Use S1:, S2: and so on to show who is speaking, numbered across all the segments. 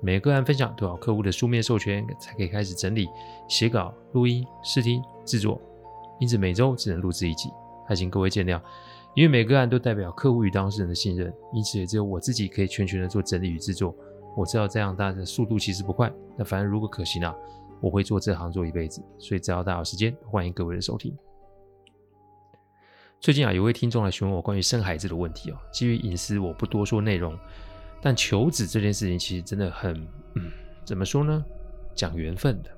S1: 每个案分享都要客户的书面授权才可以开始整理、写稿、录音、试听、制作，因此每周只能录制一集，还请各位见谅。因为每个案都代表客户与当事人的信任，因此也只有我自己可以全权的做整理与制作。我知道这样大家的速度其实不快，但反正如果可行啊，我会做这行做一辈子。所以只要大家有时间，欢迎各位的收听。最近啊，有位听众来询问我关于生孩子的问题哦，基于隐私，我不多说内容。但求子这件事情其实真的很，嗯，怎么说呢？讲缘分的。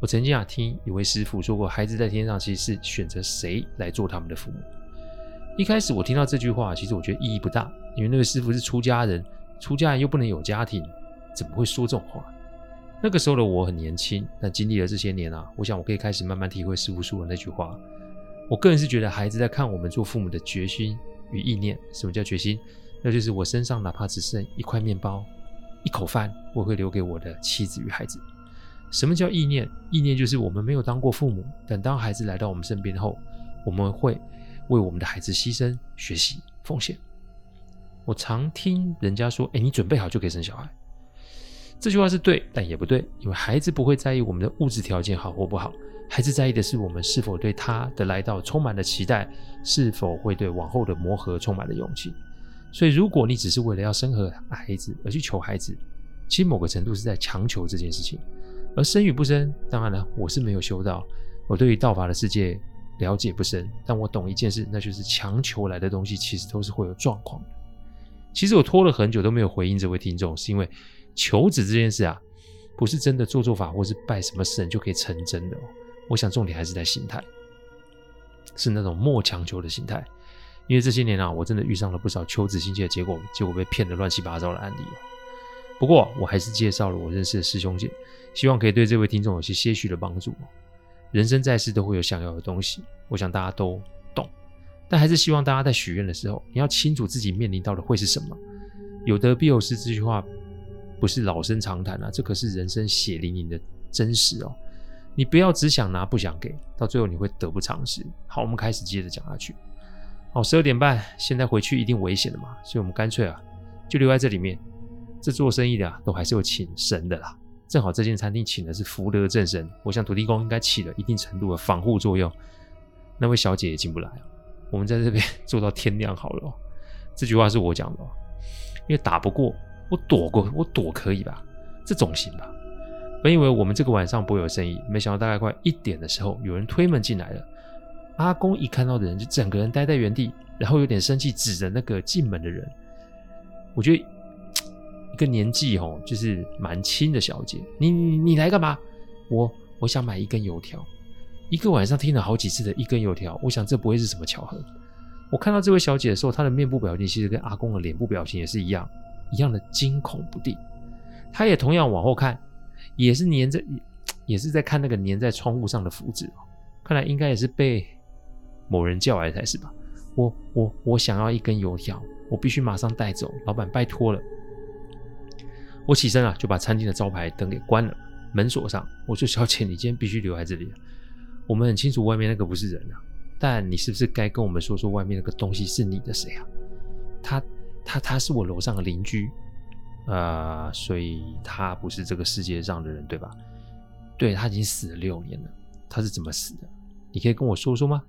S1: 我曾经啊听一位师父说过，孩子在天上其实是选择谁来做他们的父母。一开始我听到这句话，其实我觉得意义不大，因为那个师父是出家人，出家人又不能有家庭，怎么会说这种话？那个时候的我很年轻，但经历了这些年啊，我想我可以开始慢慢体会师父说的那句话。我个人是觉得，孩子在看我们做父母的决心与意念。什么叫决心？那就是我身上哪怕只剩一块面包、一口饭，我会留给我的妻子与孩子。什么叫意念？意念就是我们没有当过父母，但当孩子来到我们身边后，我们会为我们的孩子牺牲、学习、奉献。我常听人家说：“哎，你准备好就可以生小孩。”这句话是对，但也不对，因为孩子不会在意我们的物质条件好或不好，孩子在意的是我们是否对他的来到充满了期待，是否会对往后的磨合充满了勇气。所以，如果你只是为了要生和孩子而去求孩子，其实某个程度是在强求这件事情。而生与不生，当然了，我是没有修道，我对于道法的世界了解不深，但我懂一件事，那就是强求来的东西其实都是会有状况的。其实我拖了很久都没有回应这位听众，是因为求子这件事啊，不是真的做做法或是拜什么神就可以成真的。我想重点还是在心态，是那种莫强求的心态。因为这些年啊，我真的遇上了不少求子心切的结果，结果被骗得乱七八糟的案例。不过我还是介绍了我认识的师兄姐，希望可以对这位听众有些些许的帮助。人生在世都会有想要的东西，我想大家都懂，但还是希望大家在许愿的时候，你要清楚自己面临到的会是什么。有得必有失这句话不是老生常谈啊，这可是人生血淋淋的真实哦。你不要只想拿不想给，到最后你会得不偿失。好，我们开始接着讲下去。好，十二点半，现在回去一定危险的嘛，所以我们干脆啊，就留在这里面。这做生意的啊，都还是有请神的啦。正好这间餐厅请的是福德正神，我想土地公应该起了一定程度的防护作用。那位小姐也进不来，我们在这边 做到天亮好了。这句话是我讲的，因为打不过，我躲过，我躲可以吧？这总行吧？本以为我们这个晚上不会有生意，没想到大概快一点的时候，有人推门进来了。阿公一看到的人，就整个人呆在原地，然后有点生气，指着那个进门的人。我觉得一个年纪哦，就是蛮轻的小姐，你你你来干嘛？我我想买一根油条。一个晚上听了好几次的一根油条，我想这不会是什么巧合。我看到这位小姐的时候，她的面部表情其实跟阿公的脸部表情也是一样，一样的惊恐不定。她也同样往后看，也是粘着，也是在看那个粘在窗户上的符纸。看来应该也是被。某人叫来才是吧？我我我想要一根油条，我必须马上带走。老板，拜托了。我起身啊，就把餐厅的招牌灯给关了，门锁上。我说：“小姐，你今天必须留在这里。我们很清楚外面那个不是人啊，但你是不是该跟我们说说外面那个东西是你的谁啊？他他他是我楼上的邻居啊，所以他不是这个世界上的人，对吧？对，他已经死了六年了。他是怎么死的？你可以跟我说说吗？”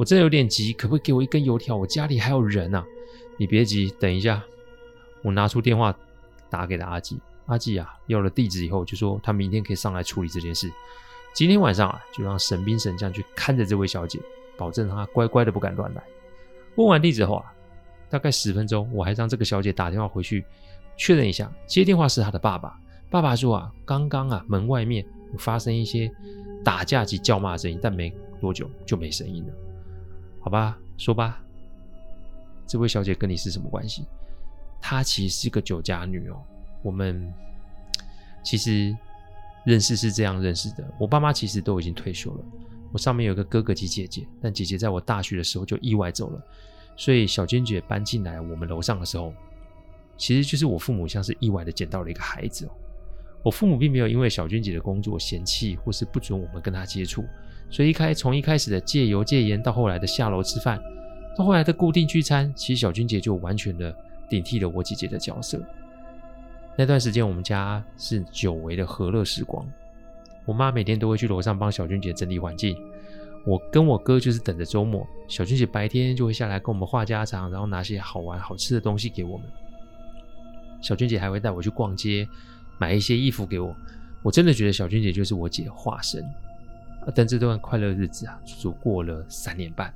S1: 我真的有点急，可不可以给我一根油条？我家里还有人啊！你别急，等一下，我拿出电话打给了阿季。阿季啊，要了地址以后，就说他明天可以上来处理这件事。今天晚上啊，就让神兵神将去看着这位小姐，保证她乖乖的不敢乱来。问完地址后啊，大概十分钟，我还让这个小姐打电话回去确认一下。接电话是她的爸爸，爸爸说啊，刚刚啊，门外面发生一些打架及叫骂的声音，但没多久就没声音了。好吧，说吧，这位小姐跟你是什么关系？她其实是个酒家女哦。我们 其实认识是这样认识的。我爸妈其实都已经退休了，我上面有个哥哥及姐姐，但姐姐在我大学的时候就意外走了，所以小娟姐搬进来我们楼上的时候，其实就是我父母像是意外的捡到了一个孩子哦。我父母并没有因为小娟姐的工作嫌弃或是不准我们跟她接触，所以一开从一开始的戒油戒烟到后来的下楼吃饭，到后来的固定聚餐，其实小娟姐就完全的顶替了我姐姐的角色。那段时间我们家是久违的和乐时光，我妈每天都会去楼上帮小娟姐整理环境，我跟我哥就是等着周末，小娟姐白天就会下来跟我们话家常，然后拿些好玩好吃的东西给我们。小娟姐还会带我去逛街。买一些衣服给我，我真的觉得小娟姐就是我姐的化身。但这段快乐日子啊，足足过了三年半。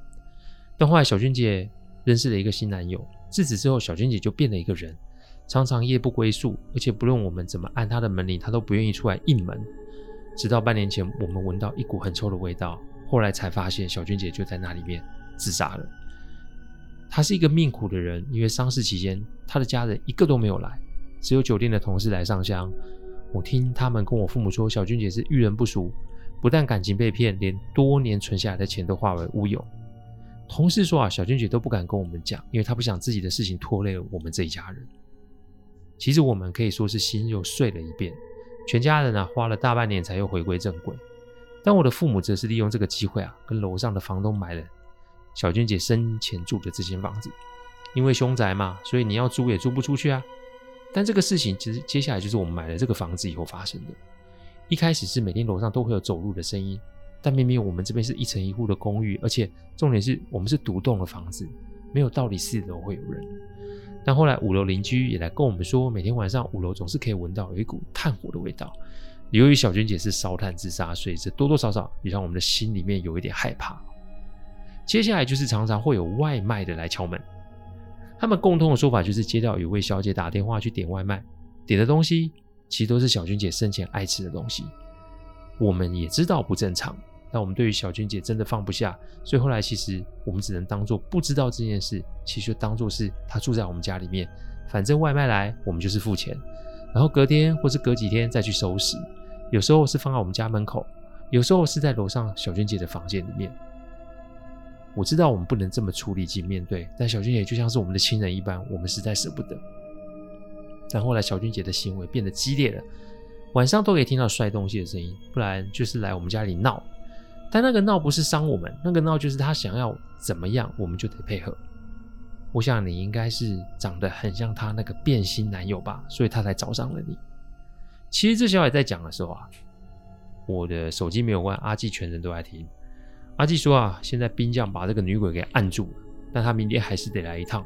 S1: 但后来小娟姐认识了一个新男友，自此之后，小娟姐就变了一个人，常常夜不归宿，而且不论我们怎么按她的门铃，她都不愿意出来应门。直到半年前，我们闻到一股很臭的味道，后来才发现小娟姐就在那里面自杀了。她是一个命苦的人，因为丧事期间，她的家人一个都没有来。只有酒店的同事来上香。我听他们跟我父母说，小君姐是遇人不淑，不但感情被骗，连多年存下来的钱都化为乌有。同事说啊，小君姐都不敢跟我们讲，因为她不想自己的事情拖累了我们这一家人。其实我们可以说是心又碎了一遍，全家人啊花了大半年才又回归正轨。但我的父母则是利用这个机会啊，跟楼上的房东买了小君姐生前住的这间房子，因为凶宅嘛，所以你要租也租不出去啊。但这个事情其实接下来就是我们买了这个房子以后发生的。一开始是每天楼上都会有走路的声音，但明明我们这边是一层一户的公寓，而且重点是我们是独栋的房子，没有道理四楼会有人。但后来五楼邻居也来跟我们说，每天晚上五楼总是可以闻到有一股炭火的味道。由于小娟姐是烧炭自杀，所以这多多少少也让我们的心里面有一点害怕。接下来就是常常会有外卖的来敲门。他们共同的说法就是接到有位小姐打电话去点外卖，点的东西其实都是小娟姐生前爱吃的东西。我们也知道不正常，但我们对于小娟姐真的放不下，所以后来其实我们只能当做不知道这件事，其实就当做是她住在我们家里面，反正外卖来我们就是付钱，然后隔天或是隔几天再去收拾。有时候是放在我们家门口，有时候是在楼上小娟姐的房间里面。我知道我们不能这么处理及面对，但小娟姐就像是我们的亲人一般，我们实在舍不得。但后来小娟姐的行为变得激烈了，晚上都可以听到摔东西的声音，不然就是来我们家里闹。但那个闹不是伤我们，那个闹就是她想要怎么样，我们就得配合。我想你应该是长得很像她那个变心男友吧，所以她才找上了你。其实这小孩在讲的时候啊，我的手机没有关，阿纪全程都在听。阿纪说啊，现在兵将把这个女鬼给按住了，但他明天还是得来一趟，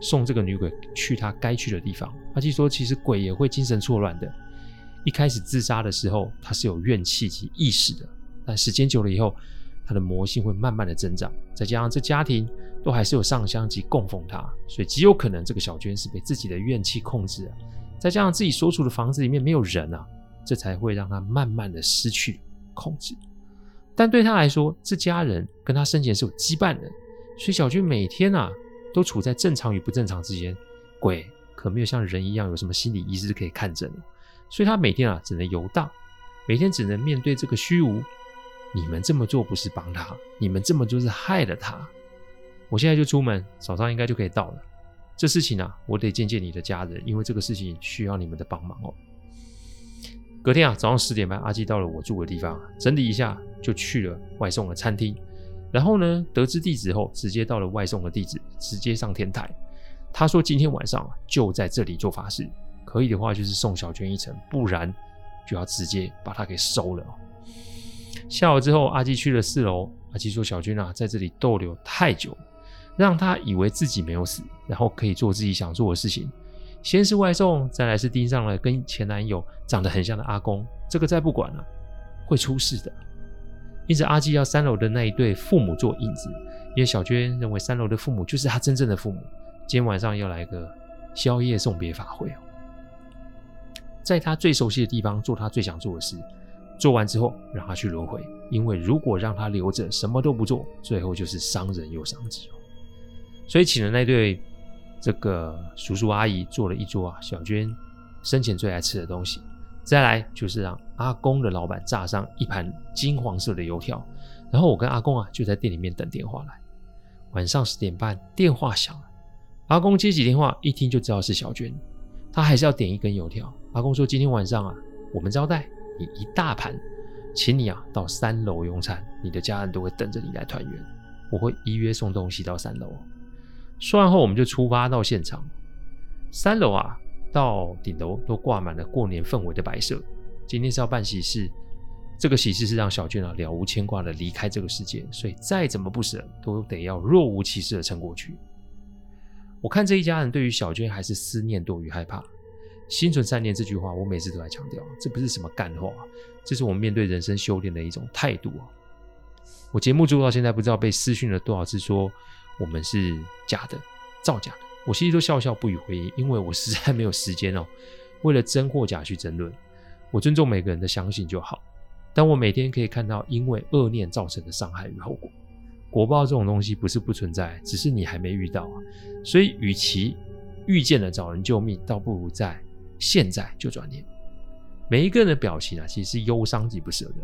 S1: 送这个女鬼去她该去的地方。阿纪说，其实鬼也会精神错乱的。一开始自杀的时候，他是有怨气及意识的，但时间久了以后，他的魔性会慢慢的增长。再加上这家庭都还是有上香及供奉他，所以极有可能这个小娟是被自己的怨气控制了。再加上自己所处的房子里面没有人啊，这才会让他慢慢的失去控制。但对他来说，这家人跟他生前是有羁绊的，所以小军每天啊都处在正常与不正常之间。鬼可没有像人一样有什么心理医师可以看诊，所以他每天啊只能游荡，每天只能面对这个虚无。你们这么做不是帮他，你们这么做是害了他。我现在就出门，早上应该就可以到了。这事情啊，我得见见你的家人，因为这个事情需要你们的帮忙哦。隔天啊，早上十点半，阿基到了我住的地方，整理一下就去了外送的餐厅。然后呢，得知地址后，直接到了外送的地址，直接上天台。他说今天晚上就在这里做法事，可以的话就是送小娟一程，不然就要直接把他给收了。下午之后，阿基去了四楼。阿基说小娟啊，在这里逗留太久，让他以为自己没有死，然后可以做自己想做的事情。先是外送，再来是盯上了跟前男友长得很像的阿公，这个再不管了，会出事的。因此，阿纪要三楼的那一对父母做引子，因为小娟认为三楼的父母就是他真正的父母。今天晚上要来个宵夜送别法会哦，在他最熟悉的地方做他最想做的事，做完之后让他去轮回，因为如果让他留着什么都不做，最后就是伤人又伤己哦。所以请了那对。这个叔叔阿姨做了一桌啊，小娟生前最爱吃的东西，再来就是让阿公的老板炸上一盘金黄色的油条，然后我跟阿公啊就在店里面等电话来。晚上十点半，电话响了，阿公接起电话，一听就知道是小娟，他还是要点一根油条。阿公说：“今天晚上啊，我们招待你一大盘，请你啊到三楼用餐，你的家人都会等着你来团圆，我会依约送东西到三楼。”说完后，我们就出发到现场，三楼啊。到顶楼都挂满了过年氛围的摆设。今天是要办喜事，这个喜事是让小娟啊了无牵挂的离开这个世界，所以再怎么不舍都得要若无其事的撑过去。我看这一家人对于小娟还是思念多于害怕。心存善念这句话，我每次都在强调，这不是什么干话，这是我们面对人生修炼的一种态度啊。我节目做到现在，不知道被私讯了多少次，说我们是假的，造假的。我其实都笑笑不予回应，因为我实在没有时间哦。为了真或假去争论，我尊重每个人的相信就好。但我每天可以看到因为恶念造成的伤害与后果，果报这种东西不是不存在，只是你还没遇到啊。所以，与其遇见了找人救命，倒不如在现在就转念。每一个人的表情啊，其实是忧伤及不舍的。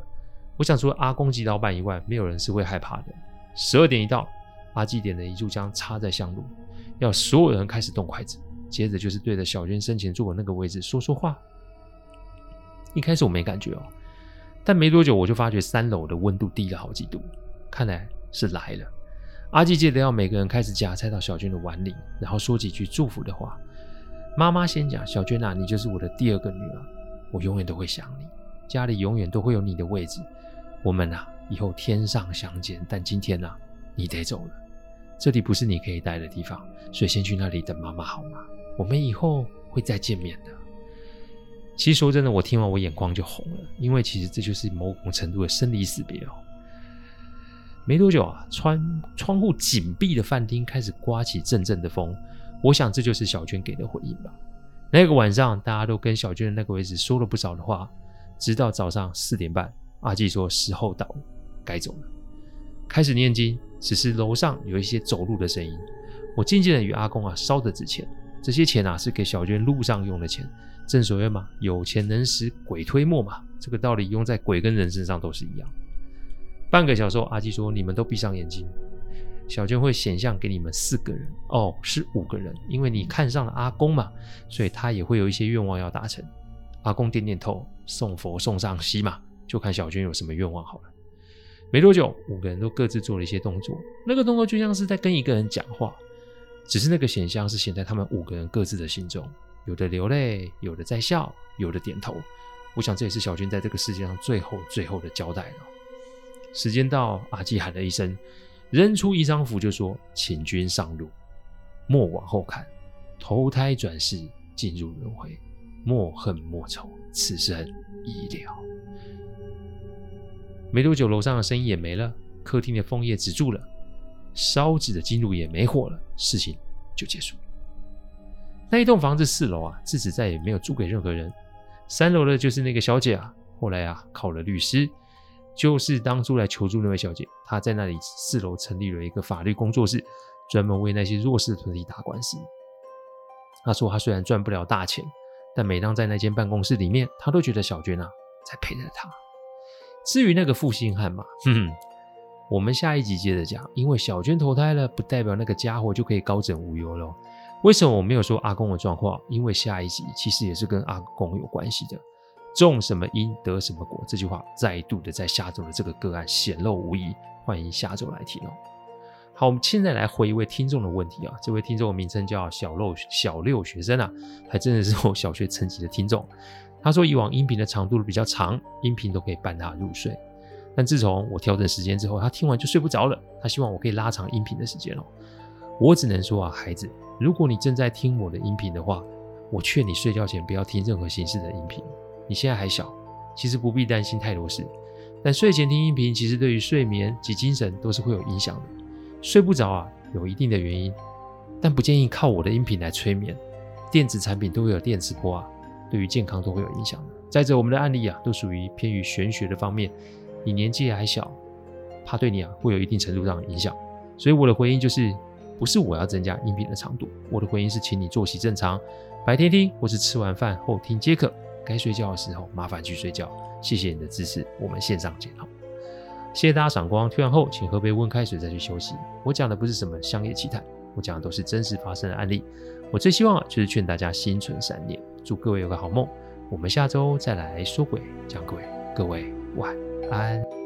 S1: 我想除了阿公及老板以外，没有人是会害怕的。十二点一到，阿季点了一炷香插在香炉。要所有人开始动筷子，接着就是对着小娟生前坐的那个位置说说话。一开始我没感觉哦，但没多久我就发觉三楼的温度低了好几度，看来是来了。阿季记得要每个人开始夹菜到小娟的碗里，然后说几句祝福的话。妈妈先讲：“小娟啊，你就是我的第二个女儿，我永远都会想你，家里永远都会有你的位置。我们啊，以后天上相见。但今天啊，你得走了。”这里不是你可以待的地方，所以先去那里等妈妈好吗？我们以后会再见面的。其实说真的，我听完我眼眶就红了，因为其实这就是某种程度的生离死别哦。没多久啊，窗窗户紧闭的饭厅开始刮起阵阵的风，我想这就是小娟给的回应吧。那个晚上，大家都跟小娟的那个位置说了不少的话，直到早上四点半，阿季说时候到了，该走了，开始念经。只是楼上有一些走路的声音，我静静的与阿公啊烧的纸钱，这些钱啊是给小娟路上用的钱。正所谓嘛，有钱能使鬼推磨嘛，这个道理用在鬼跟人身上都是一样。半个小时后，阿基说：“你们都闭上眼睛，小娟会显像给你们四个人哦，是五个人，因为你看上了阿公嘛，所以他也会有一些愿望要达成。”阿公点点头，送佛送上西嘛，就看小娟有什么愿望好了。没多久，五个人都各自做了一些动作。那个动作就像是在跟一个人讲话，只是那个显像是显在他们五个人各自的心中，有的流泪，有的在笑，有的点头。我想这也是小军在这个世界上最后最后的交代了。时间到，阿季喊了一声，扔出一张符，就说：“请君上路，莫往后看，投胎转世，进入轮回，莫恨莫愁，此生已了。”没多久，楼上的声音也没了，客厅的风也止住了，烧纸的金炉也没火了，事情就结束了。那一栋房子四楼啊，自此再也没有租给任何人。三楼的就是那个小姐啊，后来啊考了律师，就是当初来求助那位小姐，她在那里四楼成立了一个法律工作室，专门为那些弱势的团体打官司。她说，她虽然赚不了大钱，但每当在那间办公室里面，她都觉得小娟啊在陪着她。至于那个负心汉嘛，哼哼，我们下一集接着讲。因为小娟投胎了，不代表那个家伙就可以高枕无忧了。为什么我没有说阿公的状况？因为下一集其实也是跟阿公有关系的。种什么因得什么果，这句话再度的在下周的这个个案显露无遗。欢迎下周来听哦。好，我们现在来回一位听众的问题啊。这位听众的名称叫小六小六学生啊，还真的是我小学层级的听众。他说：“以往音频的长度比较长，音频都可以伴他入睡。但自从我调整时间之后，他听完就睡不着了。他希望我可以拉长音频的时间哦。我只能说啊，孩子，如果你正在听我的音频的话，我劝你睡觉前不要听任何形式的音频。你现在还小，其实不必担心太多事。但睡前听音频，其实对于睡眠及精神都是会有影响的。睡不着啊，有一定的原因，但不建议靠我的音频来催眠。电子产品都会有电磁波啊。”对于健康都会有影响的。再者我们的案例啊都属于偏于玄学的方面你年纪还小怕对你啊会有一定程度上的影响。所以我的回应就是不是我要增加音频的长度我的回应是请你作息正常白天听或是吃完饭后听皆可该睡觉的时候麻烦去睡觉谢谢你的支持我们线上见谢谢大家赏光听完后请喝杯温开水再去休息。我讲的不是什么商业奇谈我讲的都是真实发生的案例。我最希望就是劝大家心存善念祝各位有个好梦。我们下周再来说鬼讲鬼。各位晚安。